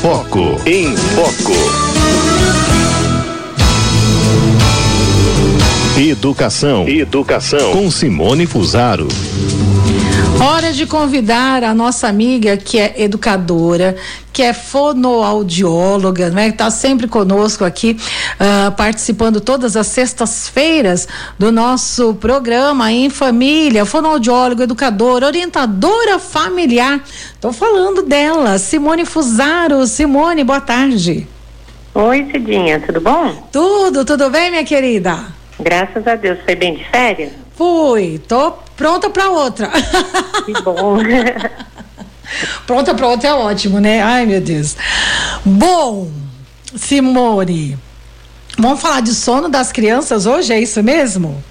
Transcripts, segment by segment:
Foco. Em Foco. Educação. Educação. Com Simone Fusaro. Hora de convidar a nossa amiga que é educadora, que é fonoaudióloga, né? Está sempre conosco aqui, uh, participando todas as sextas-feiras do nosso programa em família, fonoaudióloga, educadora, orientadora familiar. Estou falando dela, Simone Fusaro. Simone, boa tarde. Oi, Cidinha, tudo bom? Tudo, tudo bem, minha querida? Graças a Deus, foi bem de férias? Fui, tô pronta para outra. Que bom. pronta para outra é ótimo, né? Ai, meu Deus. Bom, Simone, vamos falar de sono das crianças hoje, é isso mesmo?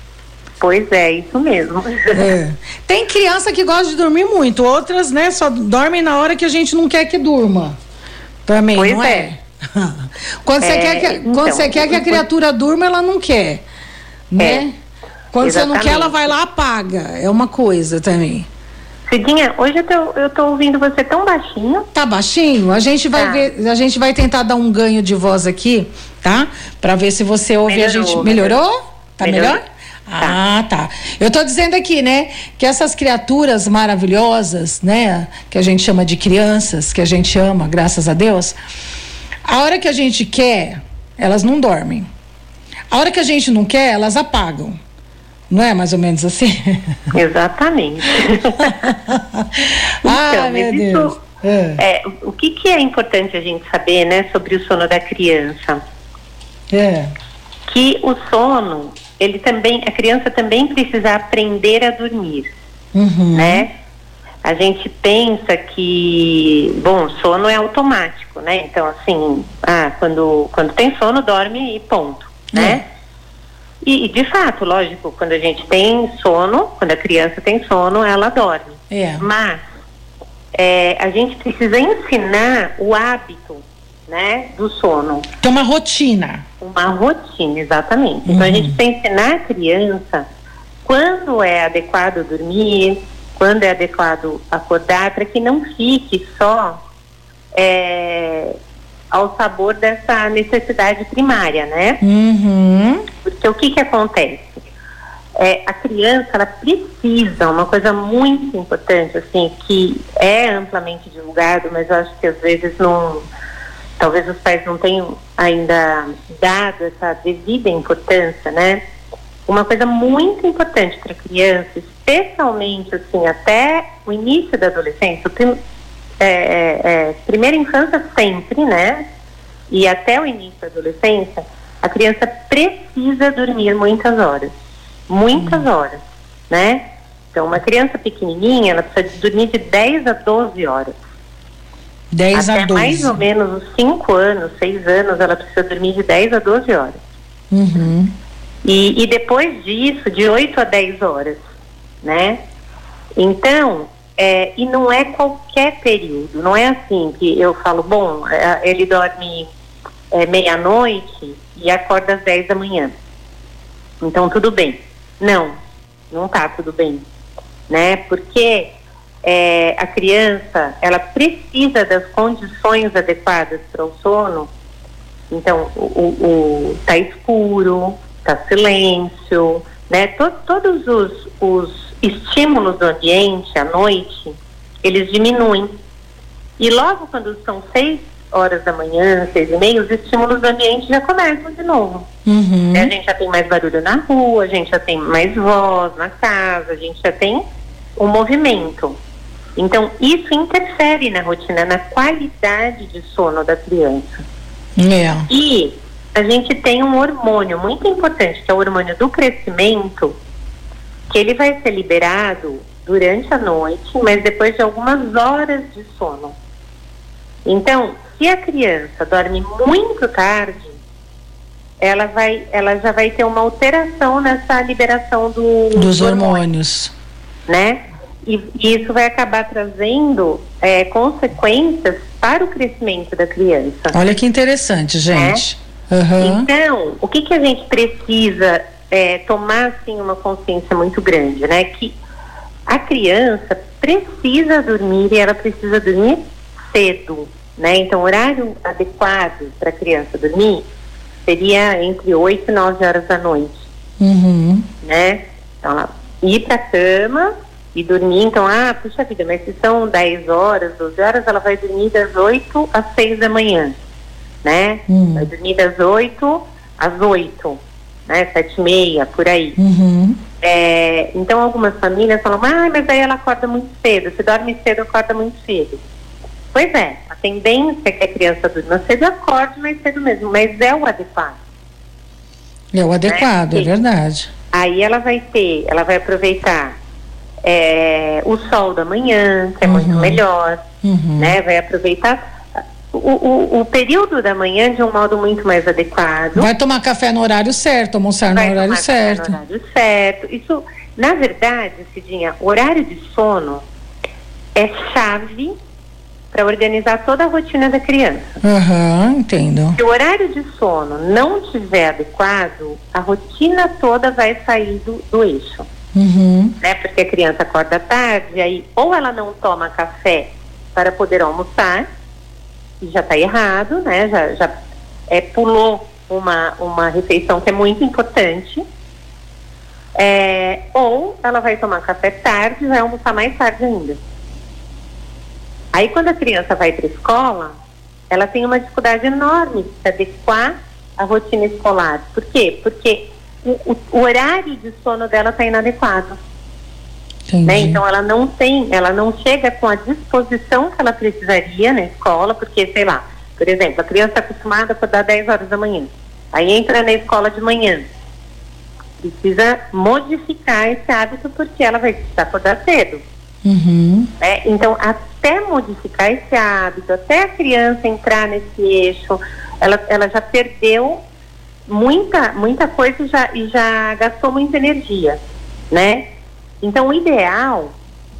Pois é, isso mesmo. É. Tem criança que gosta de dormir muito, outras, né, só dormem na hora que a gente não quer que durma. Também, pois não é. é? quando você É, quer, que, então, quando você quer que a criatura durma, ela não quer, né? Quando você não quer, ela exatamente. vai lá apaga. É uma coisa também. Cidinha, hoje eu tô, eu tô ouvindo você tão baixinho. Tá baixinho? A gente vai Tá. ver, a gente vai tentar dar um ganho de voz aqui, tá? Pra ver se você ouve a Melhorou, gente. Melhorou? Tá Melhorou. melhor? Ah, tá. Eu tô dizendo aqui, né, que essas criaturas maravilhosas, né, que a gente chama de crianças, que a gente ama, graças a Deus, a hora que a gente quer, elas não dormem. A hora que a gente não quer, elas apagam. Não é mais ou menos assim? Exatamente. Ai, mas meu isso- Deus. É, É, o que, que é importante a gente saber, né, sobre o sono da criança? é. Que o sono, ele também, a criança também precisa aprender a dormir. Uhum. né? A gente pensa que, bom, sono é automático, né? Então, assim, ah, quando, quando tem sono, dorme e ponto, né? E, e, de fato, lógico, quando a gente tem sono, quando a criança tem sono, ela dorme. É. Mas é, a gente precisa ensinar o hábito, né, do sono. Tem uma rotina. Uma rotina, exatamente. Então a Uhum. gente precisa ensinar a criança quando é adequado dormir, quando é adequado acordar, para que não fique só é, ao sabor dessa necessidade primária, né? Uhum. Porque o que que acontece? É, a criança, ela precisa, uma coisa muito importante, assim, que é amplamente divulgado, mas eu acho que às vezes não, talvez os pais não tenham ainda dado essa devida importância, né? Uma coisa muito importante para a criança, especialmente, assim, até o início da adolescência, o é, é, é, primeira infância sempre, né? E até o início da adolescência, a criança precisa dormir muitas horas. Muitas horas, né? Então, uma criança pequenininha, ela precisa dormir de 10 a 12 horas. 10 até a 12. mais ou menos os 5 anos, 6 anos, ela precisa dormir de 10 a 12 horas. Uhum. E, e depois disso, de 8 a 10 horas, né? Então, é, e não é qualquer período, não é assim que eu falo, bom, é, ele dorme é, meia-noite e acorda às 10 da manhã. Então, tudo bem. Não, não tá tudo bem, né? Porque é, a criança, ela precisa das condições adequadas para o sono. Então, o, o, o- tá escuro, tá silêncio, né? To- todos os, os estímulos do ambiente à noite, eles diminuem. E logo quando são seis horas da manhã, seis e meia, os estímulos do ambiente já começam de novo. Uhum. A gente já tem mais barulho na rua, a gente já tem mais voz na casa, a gente já tem um movimento. Então, isso interfere na rotina, na qualidade de sono da criança. É. E a gente tem um hormônio muito importante, que é o hormônio do crescimento, que ele vai ser liberado durante a noite, mas depois de algumas horas de sono. Então, se a criança dorme muito tarde, ela vai, ela já vai ter uma alteração nessa liberação do, Dos do hormônio hormônios. né? E, e isso vai acabar trazendo é, consequências para o crescimento da criança. Olha que interessante, gente. Aham. Então, o que, que a gente precisa é, tomar assim uma consciência muito grande, né? Que a criança precisa dormir e ela precisa dormir cedo, né? Então, o horário adequado para a criança dormir seria entre 8 e 9 horas da noite, Uhum. né? Então, ela ir para a cama e dormir. Então, ah, puxa vida, mas se são 10 horas, 12 horas, ela vai dormir das 8 às 6 da manhã, né? Hum. Vai dormir das 8 às 8, né? 7 e meia, por aí. Uhum. É, então, algumas famílias falam, ah, mas aí ela acorda muito cedo. Se dorme cedo, acorda muito cedo. Pois é, a tendência é que a criança durma cedo acorde mais cedo mesmo, mas é o adequado. É o adequado, é Sim. verdade. Aí ela vai ter, ela vai aproveitar é, o sol da manhã, que é muito Uhum. melhor, Uhum. né? Vai aproveitar o, o, o período da manhã de um modo muito mais adequado. Vai tomar café no horário certo, almoçar no vai horário tomar café certo. No horário certo. Isso, na verdade, Cidinha, o horário de sono é chave para organizar toda a rotina da criança. Aham, entendo. Se o horário de sono não estiver adequado, a rotina toda vai sair do, do eixo. Uhum. Né? Porque a criança acorda tarde, aí ou ela não toma café para poder almoçar, já está errado, né? Já, já é, pulou uma, uma refeição que é muito importante. É, ou ela vai tomar café tarde e vai almoçar mais tarde ainda. Aí quando a criança vai para a escola, ela tem uma dificuldade enorme de se adequar à rotina escolar. Por quê? Porque o- o horário de sono dela está inadequado. Né? Então ela não tem, ela não chega com a disposição que ela precisaria na escola, porque, sei lá, por exemplo, a criança está acostumada a acordar 10 horas da manhã. Aí entra na escola de manhã. Precisa modificar esse hábito porque ela vai precisar acordar cedo. Uhum. né? Então, até modificar esse hábito, até a criança entrar nesse eixo, ela, ela já perdeu muita, muita coisa e já, e já gastou muita energia, né? Então, o ideal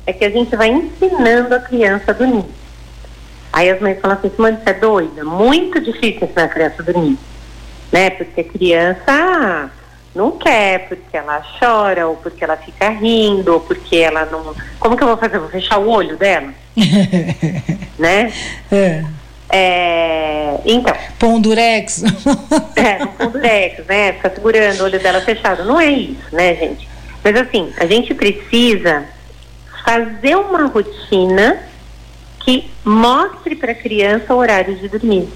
é que a gente vai ensinando a criança a dormir. Aí as mães falam assim, mãe, você é doida? Muito difícil ensinar a criança a dormir, né? Porque a criança não quer, porque ela chora, ou porque ela fica rindo, ou porque ela não... Como que eu vou fazer? Vou fechar o olho dela, né? é. É, então, Pão durex. é, fundo Dex, né? Ficar segurando o olho dela fechado. Não é isso, né, gente? Mas assim, a gente precisa fazer uma rotina que mostre para a criança o horário de dormir.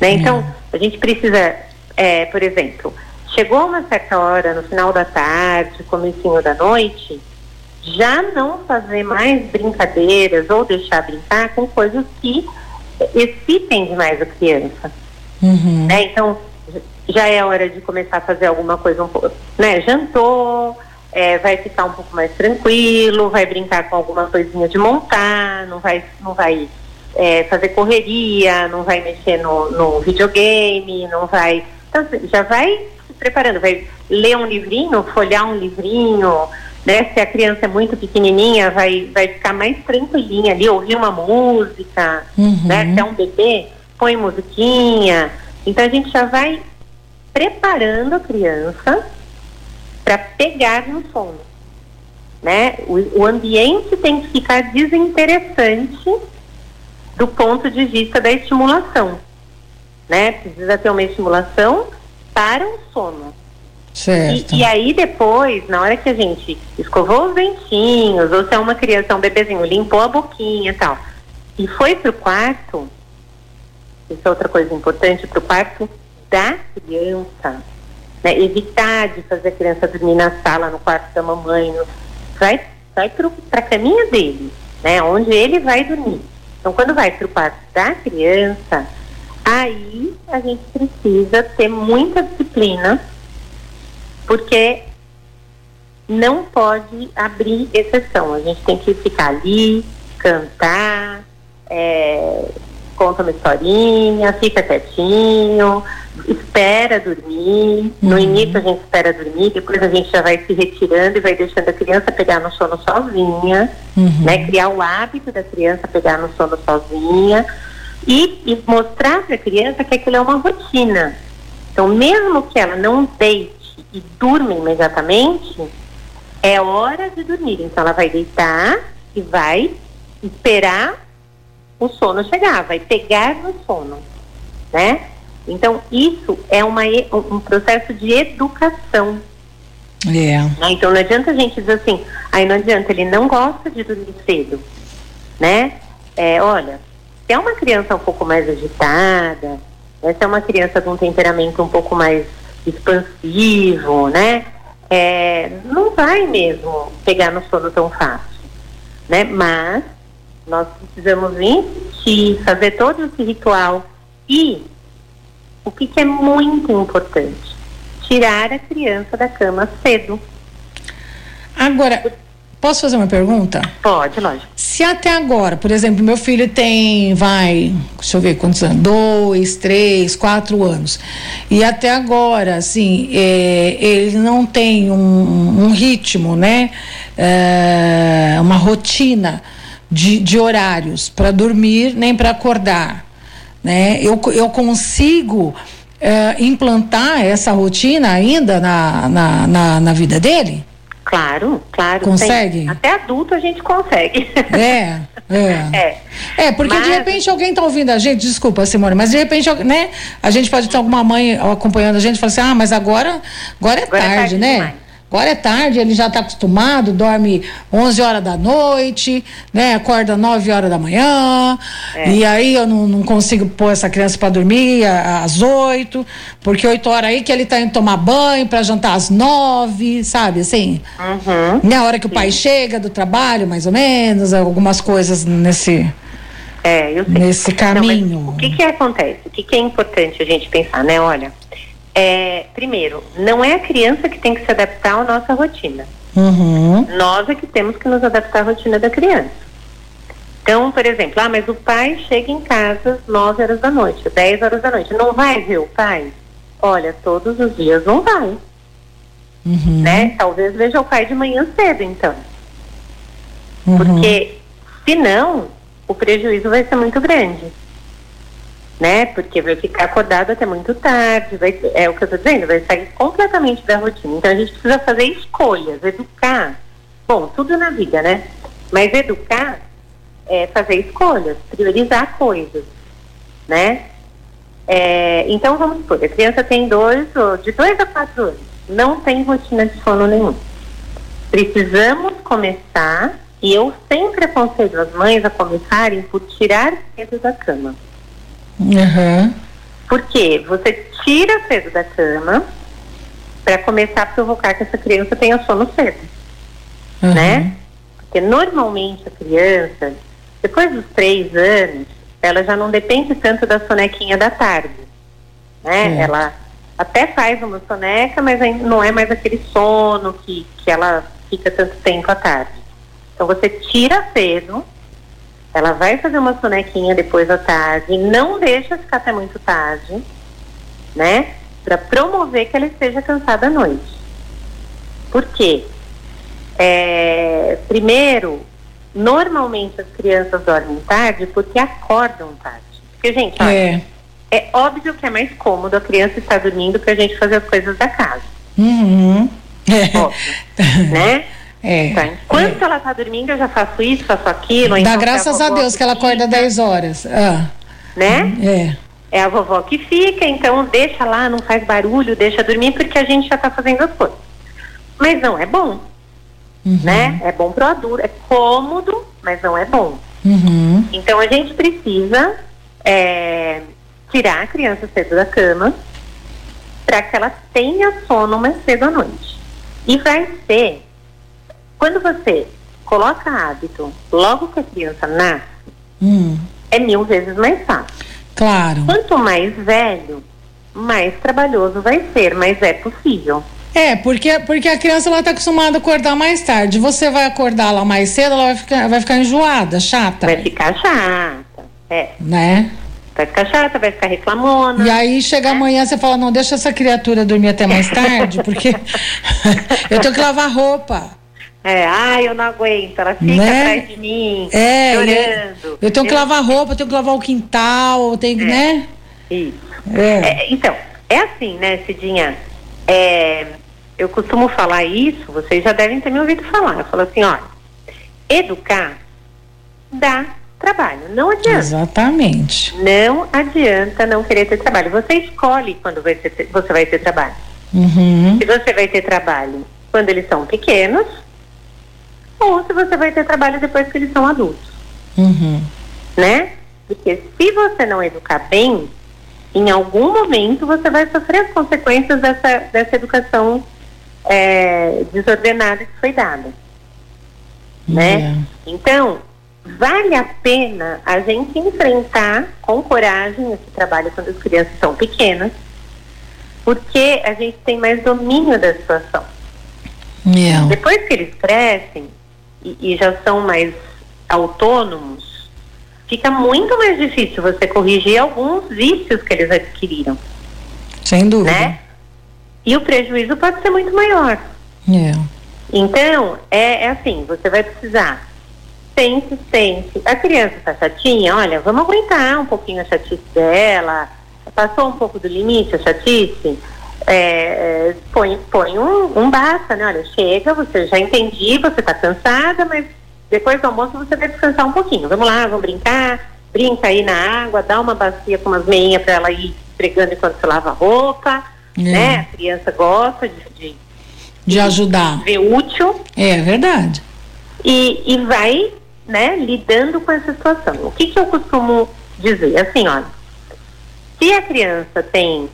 Né? Então, a gente precisa, é, por exemplo, chegou uma certa hora, no final da tarde, comecinho da noite, já não fazer mais brincadeiras ou deixar brincar com coisas que excitem demais a criança Uhum. né? Então já é hora de começar a fazer alguma coisa um pouco, né? Jantou, é, vai ficar um pouco mais tranquilo, vai brincar com alguma coisinha de montar, não vai, não vai é, fazer correria, não vai mexer no, no videogame, não vai. Então assim, já vai se preparando, vai ler um livrinho, folhear um livrinho. Né, se a criança é muito pequenininha, vai, vai ficar mais tranquilinha ali, ouvir uma música, Uhum. né? Se é um bebê, põe musiquinha. Então a gente já vai preparando a criança para pegar no sono. Né? O, o ambiente tem que ficar desinteressante do ponto de vista da estimulação. Né? Precisa ter uma estimulação para o sono. Certo. E, e aí depois, na hora que a gente escovou os dentinhos, ou se é uma criança, um bebezinho, limpou a boquinha e tal, e foi pro quarto, isso é outra coisa importante, pro quarto da criança, né? Evitar de fazer a criança dormir na sala, no quarto da mamãe, no, vai, vai pro, pra caminha dele, né? Onde ele vai dormir. Então, quando vai pro quarto da criança, aí a gente precisa ter muita disciplina porque não pode abrir exceção. A gente tem que ficar ali, cantar, é, conta uma historinha, fica quietinho, espera dormir. No Uhum. início a gente espera dormir, depois a gente já vai se retirando e vai deixando a criança pegar no sono sozinha, Uhum. né? Criar o hábito da criança pegar no sono sozinha e, e mostrar para a criança que aquilo é uma rotina. Então, mesmo que ela não deite e durma imediatamente, é hora de dormir. Então, ela vai deitar e vai esperar o sono chegar, vai pegar no sono, né? Então, isso é uma, um processo de educação. É. Né? Então, não adianta a gente dizer assim, aí não adianta, ele não gosta de dormir cedo, né? É, olha, se é uma criança um pouco mais agitada, né? se é uma criança com um temperamento um pouco mais expansivo, né? É, não vai mesmo pegar no sono tão fácil, né? Mas nós precisamos insistir, fazer todo esse ritual e o que, que é muito importante? Tirar a criança da cama cedo. Agora, posso fazer uma pergunta? Pode, lógico. Se até agora, por exemplo, meu filho tem, vai, deixa eu ver quantos anos, dois, três, quatro anos, e até agora, assim, é, ele não tem um, um ritmo, né, é, uma rotina de, de horários para dormir nem para acordar, né? Eu, eu consigo é, implantar essa rotina ainda na, na, na, na vida dele? Claro, claro. Consegue? Tem. Até adulto a gente consegue. É, é. É, É, porque Mas- de repente alguém tá ouvindo a gente, desculpa, Simone, mas de repente, né? A gente pode ter alguma mãe acompanhando a gente e falar assim: ah, mas agora, agora é Agora é tarde, tarde né? demais. Agora é tarde, ele já está acostumado, dorme 11 horas da noite, né? Acorda 9 horas da manhã. É. E aí eu não, não consigo pôr essa criança para dormir às 8, porque 8 horas aí que ele tá indo tomar banho para jantar às 9, sabe? Assim. uhum. Na hora que o pai chega do trabalho, mais ou menos, algumas coisas nesse. É, eu sei. Nesse Não, caminho. mas o que que acontece? O que que é importante a gente pensar, né? Olha, é, primeiro, não é a criança que tem que se adaptar à nossa rotina. Uhum. Nós é que temos que nos adaptar à rotina da criança. Então, por exemplo, ah, mas o pai chega em casa às 9 horas da noite, 10 horas da noite. Não vai ver o pai? Olha, todos os dias não vai, Uhum. né? Talvez veja o pai de manhã cedo, então. Uhum. Porque, senão, o prejuízo vai ser muito grande. Né? Porque vai ficar acordado até muito tarde, vai, é o que eu estou dizendo, vai sair completamente da rotina. Então a gente precisa fazer escolhas, educar. Bom, tudo na vida, né? Mas educar é fazer escolhas, priorizar coisas, né? É, então vamos supor, a criança tem dois, de dois a quatro anos, não tem rotina de sono nenhum. Precisamos começar, e eu sempre aconselho as mães a começarem por tirar cedo da cama. Uhum. Porque você tira cedo da cama para começar a provocar que essa criança tenha sono cedo, Uhum. né? Porque normalmente a criança, depois dos três anos, ela já não depende tanto da sonequinha da tarde, né? Certo. Ela até faz uma soneca, mas não é mais aquele sono que, que ela fica tanto tempo à tarde. Então você tira cedo, ela vai fazer uma sonequinha depois da tarde, não deixa ficar até muito tarde, né? Para promover que ela esteja cansada à noite. Por quê? É, primeiro, normalmente as crianças dormem tarde porque acordam tarde. Porque, gente, olha, É. é óbvio que é mais cômodo a criança estar dormindo para a gente fazer as coisas da casa, Uhum. É. óbvio, né? É. Tá, enquanto ela está dormindo, eu já faço isso, faço aquilo. Dá então graças se a vovó Deus que ela fica, acorda 10 horas. Ah, Né? é. É a vovó que fica, então deixa lá, não faz barulho, deixa dormir, porque a gente já está fazendo as coisas. Mas não é bom, Uhum. né? É bom pro adulto, é cômodo, mas não é bom. Uhum. Então a gente precisa é, tirar a criança cedo da cama para que ela tenha sono mais cedo à noite. E vai ser, quando você coloca hábito logo que a criança nasce, Hum. é mil vezes mais fácil. Claro. Quanto mais velho, mais trabalhoso vai ser, mas é possível. É, porque, porque a criança ela tá acostumada a acordar mais tarde. Você vai acordar lá mais cedo, ela vai ficar, vai ficar enjoada, chata. Vai ficar chata. É, Né? vai ficar chata, vai ficar reclamona. E aí chega amanhã você fala, não, deixa essa criatura dormir até mais tarde, porque eu tenho que lavar roupa. É, ai, eu não aguento, ela fica Né? atrás de mim, É, chorando. eu tenho que lavar roupa, eu tenho que lavar o quintal, eu tenho que, né? Isso. É. É, então, é assim, né, Cidinha? É, eu costumo falar isso, vocês já devem ter me ouvido falar. Eu falo assim, olha, educar dá trabalho. Não adianta. Exatamente. Não adianta não querer ter trabalho. Você escolhe quando vai ter, você vai ter trabalho. Uhum. Se você vai ter trabalho quando eles são pequenos, ou se você vai ter trabalho depois que eles são adultos, Uhum. né? Porque se você não educar bem, em algum momento você vai sofrer as consequências dessa, dessa educação é, desordenada que foi dada. né? É. Então, vale a pena a gente enfrentar com coragem esse trabalho quando as crianças são pequenas, porque a gente tem mais domínio da situação. É. Depois que eles crescem e, e já são mais autônomos, fica muito mais difícil você corrigir alguns vícios que eles adquiriram, Sem dúvida. né? E o prejuízo pode ser muito maior. É. Então, é, é assim, você vai precisar. Sente, sente. A criança está chatinha, olha, vamos aguentar um pouquinho a chatice dela. Passou um pouco do limite a chatice? É, é, põe põe um, um basta, né? Olha, chega, você já entendi, você está cansada, mas depois do almoço você vai descansar um pouquinho. Vamos lá, vamos brincar. Brinca aí na água, dá uma bacia com umas meinhas para ela ir esfregando enquanto você lava a roupa. É. Né? A criança gosta de, de De ajudar. ver útil É verdade. e, e vai né, lidando com essa situação. O que, que eu costumo dizer? Assim, olha, se a criança tem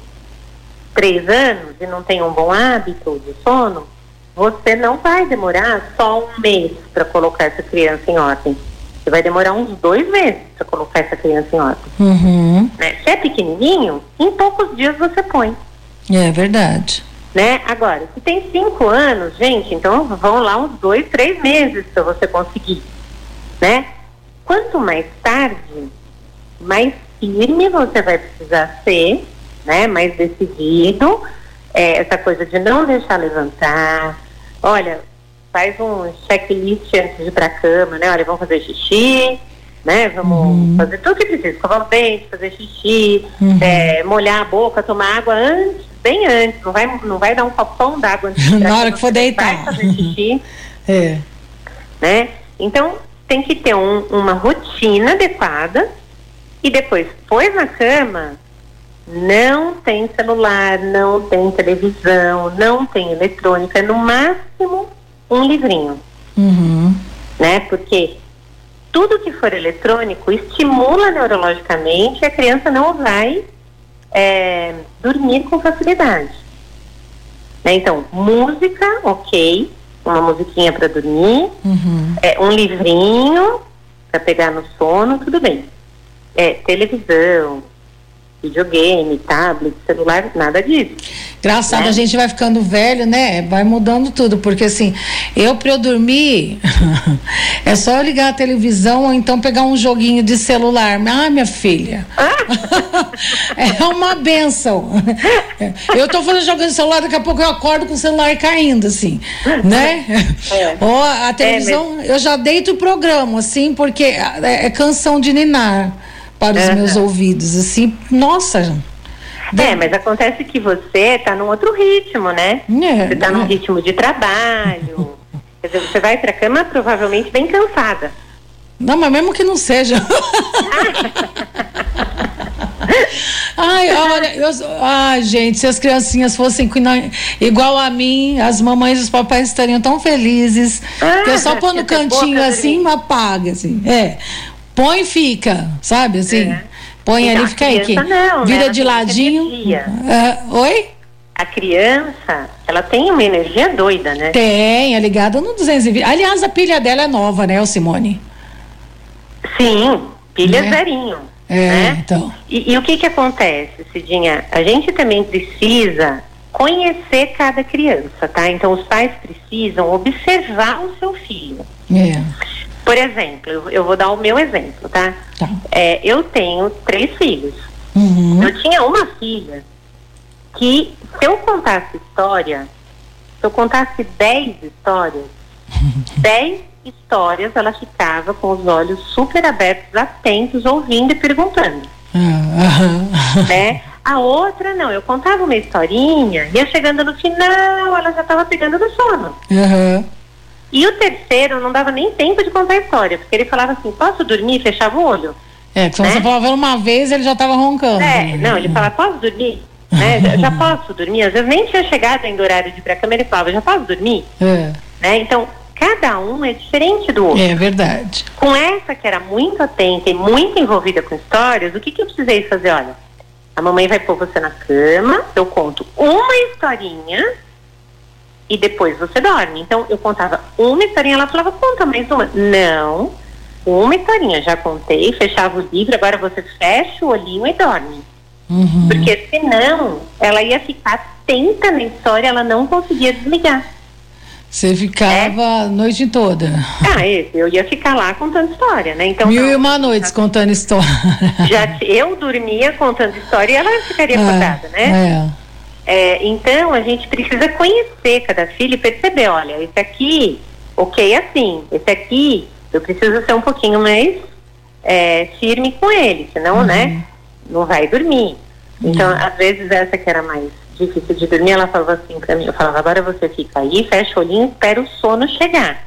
três anos e não tem um bom hábito de sono, você não vai demorar só um mês para colocar essa criança em ordem. Você vai demorar uns dois meses para colocar essa criança em ordem. Uhum. Né? Se é pequenininho, em poucos dias você põe. É verdade. né? Agora, se tem cinco anos, gente, então vão lá uns dois, três meses para você conseguir, né? Quanto mais tarde, mais firme você vai precisar ser, né? Mais decidido, é, essa coisa de não deixar levantar, olha, faz um checklist antes de ir para a cama, né? Olha, vamos fazer xixi, né? Vamos fazer tudo que precisa, escovar o dente, fazer xixi, Uhum. é, molhar a boca, tomar água antes, bem antes, não vai, não vai dar um copão d'água antes de Na hora que for deitar. Vai fazer xixi, É. né? Então, tem que ter um- uma rotina adequada e depois, pôs na cama, não tem celular, não tem televisão, não tem eletrônica, no máximo um livrinho, Uhum. né? Porque tudo que for eletrônico estimula neurologicamente e a criança não vai é, dormir com facilidade. Né? Então, música, ok, uma musiquinha para dormir, Uhum. é, um livrinho para pegar no sono, tudo bem. É, televisão, videogame, tablet, celular, nada disso. Engraçado, Né? a gente vai ficando velho, né? Vai mudando tudo, porque assim, eu pra eu dormir, é só eu ligar a televisão ou então pegar um joguinho de celular. Ah, minha filha. é uma benção. Eu tô fazendo jogando celular, daqui a pouco eu acordo com o celular caindo, assim, né? É. Ou a televisão, eu já deito o programa, assim, porque é, é canção de ninar para os Aham. meus ouvidos, assim, nossa. É, mas acontece que você está num outro ritmo, né? É, Você está num é. ritmo de trabalho. Quer dizer, você vai para cama provavelmente bem cansada. Não, mas mesmo que não seja. Ai, olha, eu, ai, gente, se as criancinhas fossem igual a mim, as mamães e os papais estariam tão felizes. Ah, que é só pôr no cantinho assim, dormir. apaga, assim. É. Põe e fica, sabe assim? É. Põe Então, ali, fica aí. Que não, né? vira Ela de ladinho. Ah, oi? A criança, ela tem uma energia doida, né? Tem, é ligada no 220. Aliás, a pilha dela é nova, né, Simone? Sim, pilha Né? zerinho. É, né? então. E, e o que que acontece, Cidinha? A gente também precisa conhecer cada criança, tá? Então os pais precisam observar o seu filho. É. Por exemplo, eu, eu vou dar o meu exemplo, tá? Tá. É, eu tenho três filhos. Uhum. Eu tinha uma filha que, se eu contasse história, se eu contasse dez histórias, dez histórias ela ficava com os olhos super abertos, atentos, ouvindo e perguntando, aham. né? A outra não, eu contava uma historinha, ia chegando no final, ela já estava pegando no sono. Aham. E o terceiro não dava nem tempo de contar a história, porque ele falava assim, posso dormir? Fechava o olho. É, quando Né? você falava uma vez, ele já estava roncando. É, não, ele falava, posso dormir? Né? Já, já posso dormir? Às vezes nem tinha chegado ainda o horário de ir pra cama, ele falava, já posso dormir? É, Né? Então, cada um é diferente do outro. é verdade. Com essa que era muito atenta e muito envolvida com histórias, o que, que eu precisei fazer? Olha, a mamãe vai pôr você na cama, eu conto uma historinha e depois você dorme. Então eu contava uma historinha, ela falava, conta mais uma. Não, uma historinha, já contei, fechava o livro, agora você fecha o olhinho e dorme. Uhum. Porque senão ela ia ficar atenta na história, ela não conseguia desligar. Você ficava a noite toda. Ah, esse, eu ia ficar lá contando história, né? Então Mil não. e uma noites contando história. já eu dormia contando história e ela ficaria acordada, né? É. É, então a gente precisa conhecer cada filho e perceber, olha, esse aqui, ok, assim, esse aqui, eu preciso ser um pouquinho mais é, firme com ele, senão, né, não vai dormir. Então, às vezes essa que era mais difícil de dormir, ela falava assim pra mim, eu falava, agora você fica aí, fecha o olhinho, espera o sono chegar.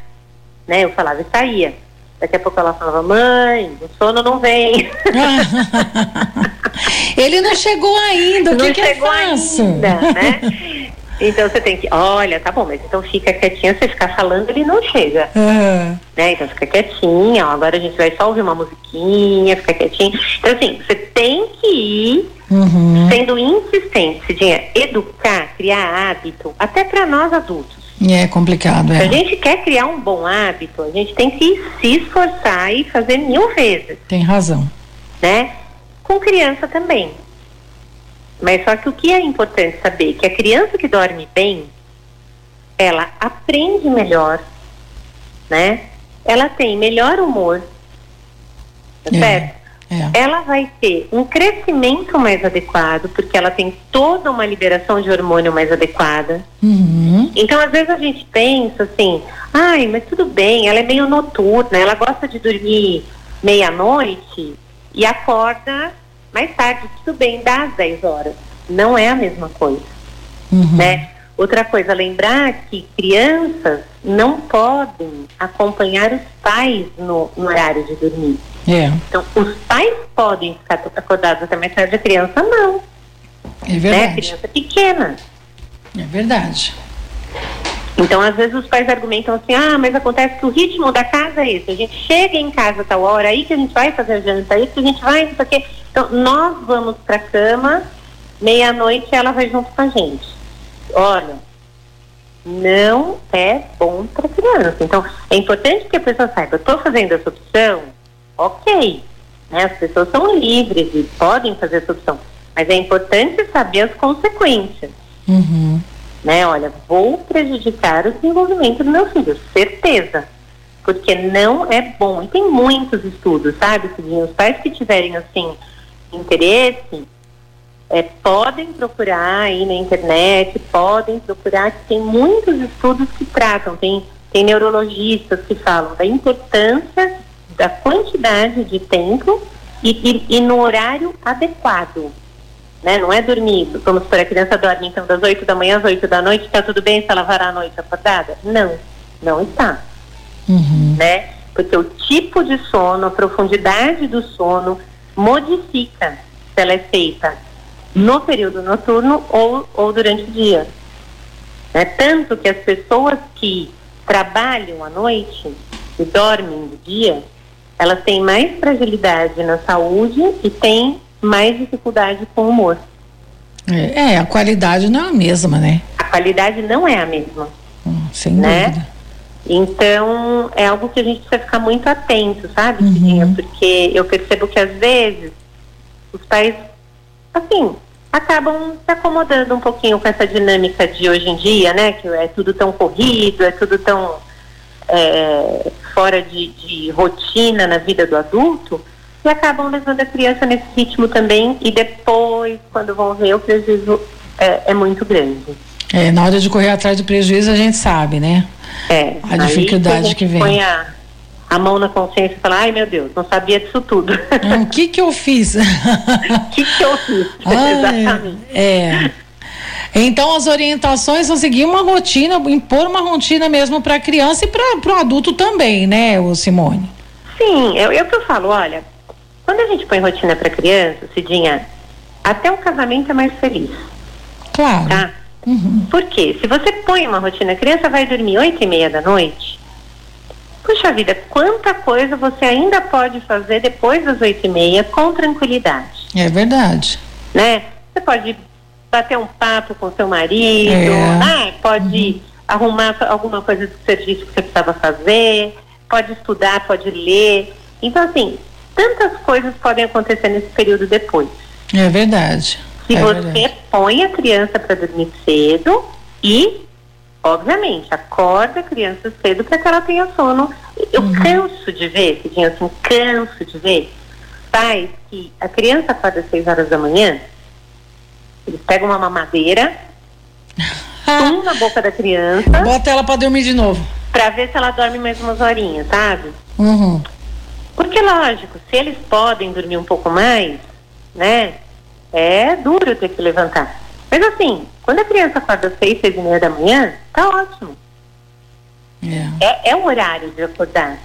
Né? Eu falava e saía. Daqui a pouco ela falava, mãe, o sono não vem. Ele não chegou ainda, o que, não que eu chegou faço? ainda, né? Então você tem que, olha, tá bom, mas então fica quietinha, você ficar falando, ele não chega. É. Né? Então fica quietinha, ó, agora a gente vai só ouvir uma musiquinha, fica quietinha. Então assim, você tem que ir Uhum. sendo insistente, Cidinha, educar, criar hábito, até para nós adultos. É complicado, Se a é. gente quer criar um bom hábito, a gente tem que se esforçar e fazer mil vezes, Tem razão. né? Com criança também. Mas só que o que é importante saber que a criança que dorme bem, ela aprende melhor, né? Ela tem melhor humor, tá É. certo? É. ela vai ter um crescimento mais adequado, porque ela tem toda uma liberação de hormônio mais adequada. Uhum. Então, às vezes a gente pensa assim, ai, mas tudo bem, ela é meio noturna, ela gosta de dormir meia-noite e acorda mais tarde, tudo bem, dá às 10 horas. Não é a mesma coisa, Uhum. né? Outra coisa, lembrar que crianças não podem acompanhar os pais no, no horário de dormir. É, Então, os pais podem ficar acordados até mais tarde, a criança não, é né? A verdade. criança pequena. É verdade. Então, às vezes os pais argumentam assim, ah, mas acontece que o ritmo da casa é esse. A gente chega em casa a tal hora, aí que a gente vai fazer a janta, aí que a gente vai, não sei o quê. Então, nós vamos pra cama, meia-noite ela vai junto com a gente. Olha, não é bom para criança. Então, é importante que a pessoa saiba, eu estou fazendo essa opção, ok. Né? As pessoas são livres e podem fazer essa opção. Mas é importante saber as consequências Uhum. né? Olha, vou prejudicar o desenvolvimento do meu filho, certeza. Porque não é bom. E tem muitos estudos, sabe? Os pais que tiverem, assim, interesse, é, podem procurar aí na internet, podem procurar, que tem muitos estudos que tratam. Tem, tem neurologistas que falam da importância da quantidade de tempo e, e, e no horário adequado né? Não é dormir, vamos supor, a criança dorme então das 8 da manhã às 8 da noite, está tudo bem se ela varar a noite acordada? Não, não está, Uhum. né? Porque o tipo de sono, a profundidade do sono modifica se ela é feita no período noturno ou, ou durante o dia. Né? Tanto que as pessoas que trabalham à noite e dormem de dia, elas têm mais fragilidade na saúde e têm mais dificuldade com o humor. É, é, a qualidade não é a mesma, né? A qualidade não é a mesma. Hum, Sem Né? dúvida. Então, é algo que a gente precisa ficar muito atento, sabe, Uhum. Cidinha? Porque eu percebo que às vezes os pais, assim, acabam se acomodando um pouquinho com essa dinâmica de hoje em dia, né? Que é tudo tão corrido, é tudo tão é, fora de, de rotina na vida do adulto e acabam levando a criança nesse ritmo também e depois, quando vão ver, o prejuízo é, é muito grande. É, na hora de correr atrás do prejuízo, a gente sabe, né? É, A dificuldade a gente que vem. Põe a, a mão na consciência e fala, ai meu Deus, não sabia disso tudo. O que que eu fiz? O que, que eu fiz? Ai, Exatamente. É. Então as orientações são seguir uma rotina, impor uma rotina mesmo para a criança e para o adulto também, né, o Simone? Sim, é, é o que eu falo, olha, quando a gente põe rotina para criança, Cidinha, até o casamento é mais feliz. Claro. Tá? Uhum. Por quê? Se você põe uma rotina, a criança vai dormir oito e meia da noite, puxa vida, quanta coisa você ainda pode fazer depois das oito e meia com tranquilidade. É verdade. Né? Você pode bater um papo com seu marido, É. né? pode arrumar alguma coisa do serviço que você precisava fazer, pode estudar, pode ler. Então, assim, tantas coisas podem acontecer nesse período depois. É verdade. Se é você verdade. põe a criança para dormir cedo e, obviamente, acorda a criança cedo para que ela tenha sono. Eu Uhum. canso de ver, Cidinha, assim, canso de ver pais que a criança acorda às seis horas da manhã, eles pegam uma mamadeira, tum na boca da criança, Bota ela para dormir de novo. para ver se ela dorme mais umas horinhas, sabe? Uhum. Porque, lógico, se eles podem dormir um pouco mais, né? É duro ter que levantar. Mas assim, quando a criança acorda às seis, seis e meia da manhã, tá ótimo. É. É, é o horário de acordar,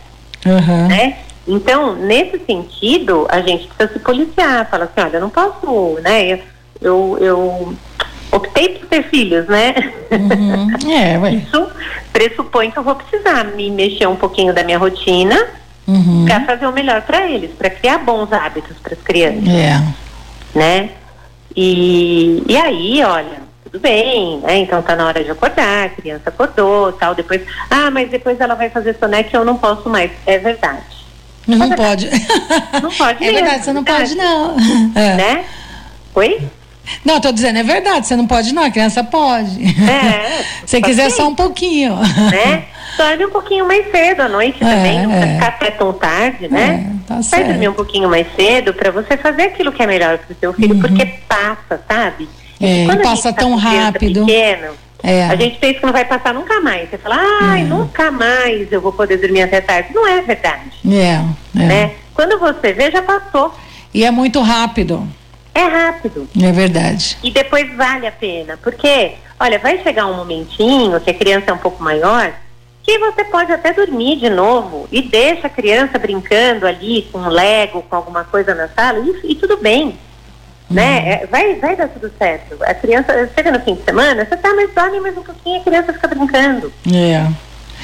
Uhum. né? Então, nesse sentido, a gente precisa se policiar. Fala assim, olha, eu não posso, né? Eu, eu, eu optei por ter filhos, né? Uhum. É, ué. Isso pressupõe que eu vou precisar me mexer um pouquinho da minha rotina Uhum. para fazer o melhor para eles, para criar bons hábitos para as crianças, É. né? E, e aí, olha, tudo bem, né? Então tá na hora de acordar, a criança acordou, tal, depois, ah, mas depois ela vai fazer soneca e eu não posso mais. É verdade, Não pode. Não pode É mesmo, verdade, você não verdade. pode, não. É. né? Oi? Não, tô dizendo, é verdade, você não pode, não. A criança pode. É. Se quiser só um pouquinho. né? Dorme um pouquinho mais cedo à noite É, também, não é. ficar até tão tarde, né? É, tá Vai certo. dormir um pouquinho mais cedo para você fazer aquilo que é melhor para o seu filho, porque passa, sabe? Uhum. É, Quando e a passa gente tá tão criança rápido. Pequeno, É. A gente pensa que não vai passar nunca mais. Você fala, ai, nunca mais eu vou poder dormir até tarde. Não é verdade, É, é. né? Quando você vê, já passou. E é muito rápido. É rápido. É verdade. E depois vale a pena. Porque, olha, vai chegar um momentinho que a criança é um pouco maior, que você pode até dormir de novo e deixa a criança brincando ali com um Lego, com alguma coisa na sala, e, e tudo bem. Né? É, vai, vai dar tudo certo. A criança chega no fim de semana, você tá, mas dorme mais um pouquinho, a criança fica brincando, É.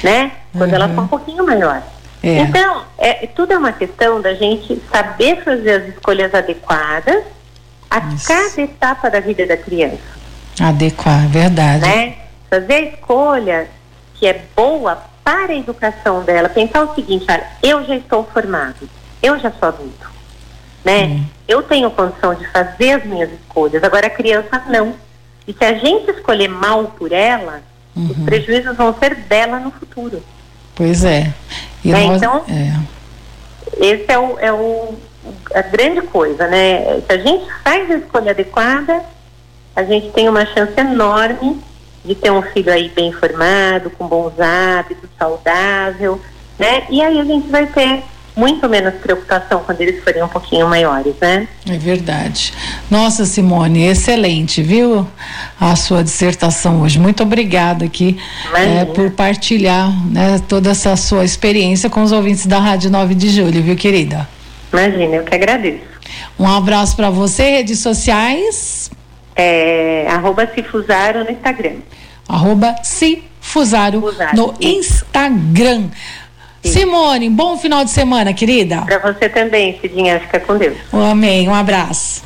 né? Quando ela Uhum. for um pouquinho maior. É. Então, é, tudo é uma questão da gente saber fazer as escolhas adequadas a Isso. cada etapa da vida da criança, Adequar, verdade. né? Fazer a escolha que é boa para a educação dela. Pensar o seguinte, olha, eu já estou formado, eu já sou adulto, né? Hum. Eu tenho condição de fazer as minhas escolhas, agora a criança não. E se a gente escolher mal por ela, os Uhum. prejuízos vão ser dela no futuro. Pois é. E É, nós- então- é. Esse é o, é o a grande coisa, né? Se a gente faz a escolha adequada, a gente tem uma chance enorme de ter um filho aí bem formado, com bons hábitos, saudável, né? E aí a gente vai ter muito menos preocupação quando eles forem um pouquinho maiores, né? É verdade. Nossa, Simone, excelente, viu? A sua dissertação hoje. Muito obrigada aqui eh, por partilhar né, toda essa sua experiência com os ouvintes da Rádio 9 de Julho, viu, querida? Imagina, eu que agradeço. Um abraço para você, redes sociais, É, arroba Cifusaro no Instagram. arroba Cifusaro Fusaro, no. Instagram. Simone, bom final de semana, querida. Para você também, Cidinha, fica com Deus. Amém, um abraço.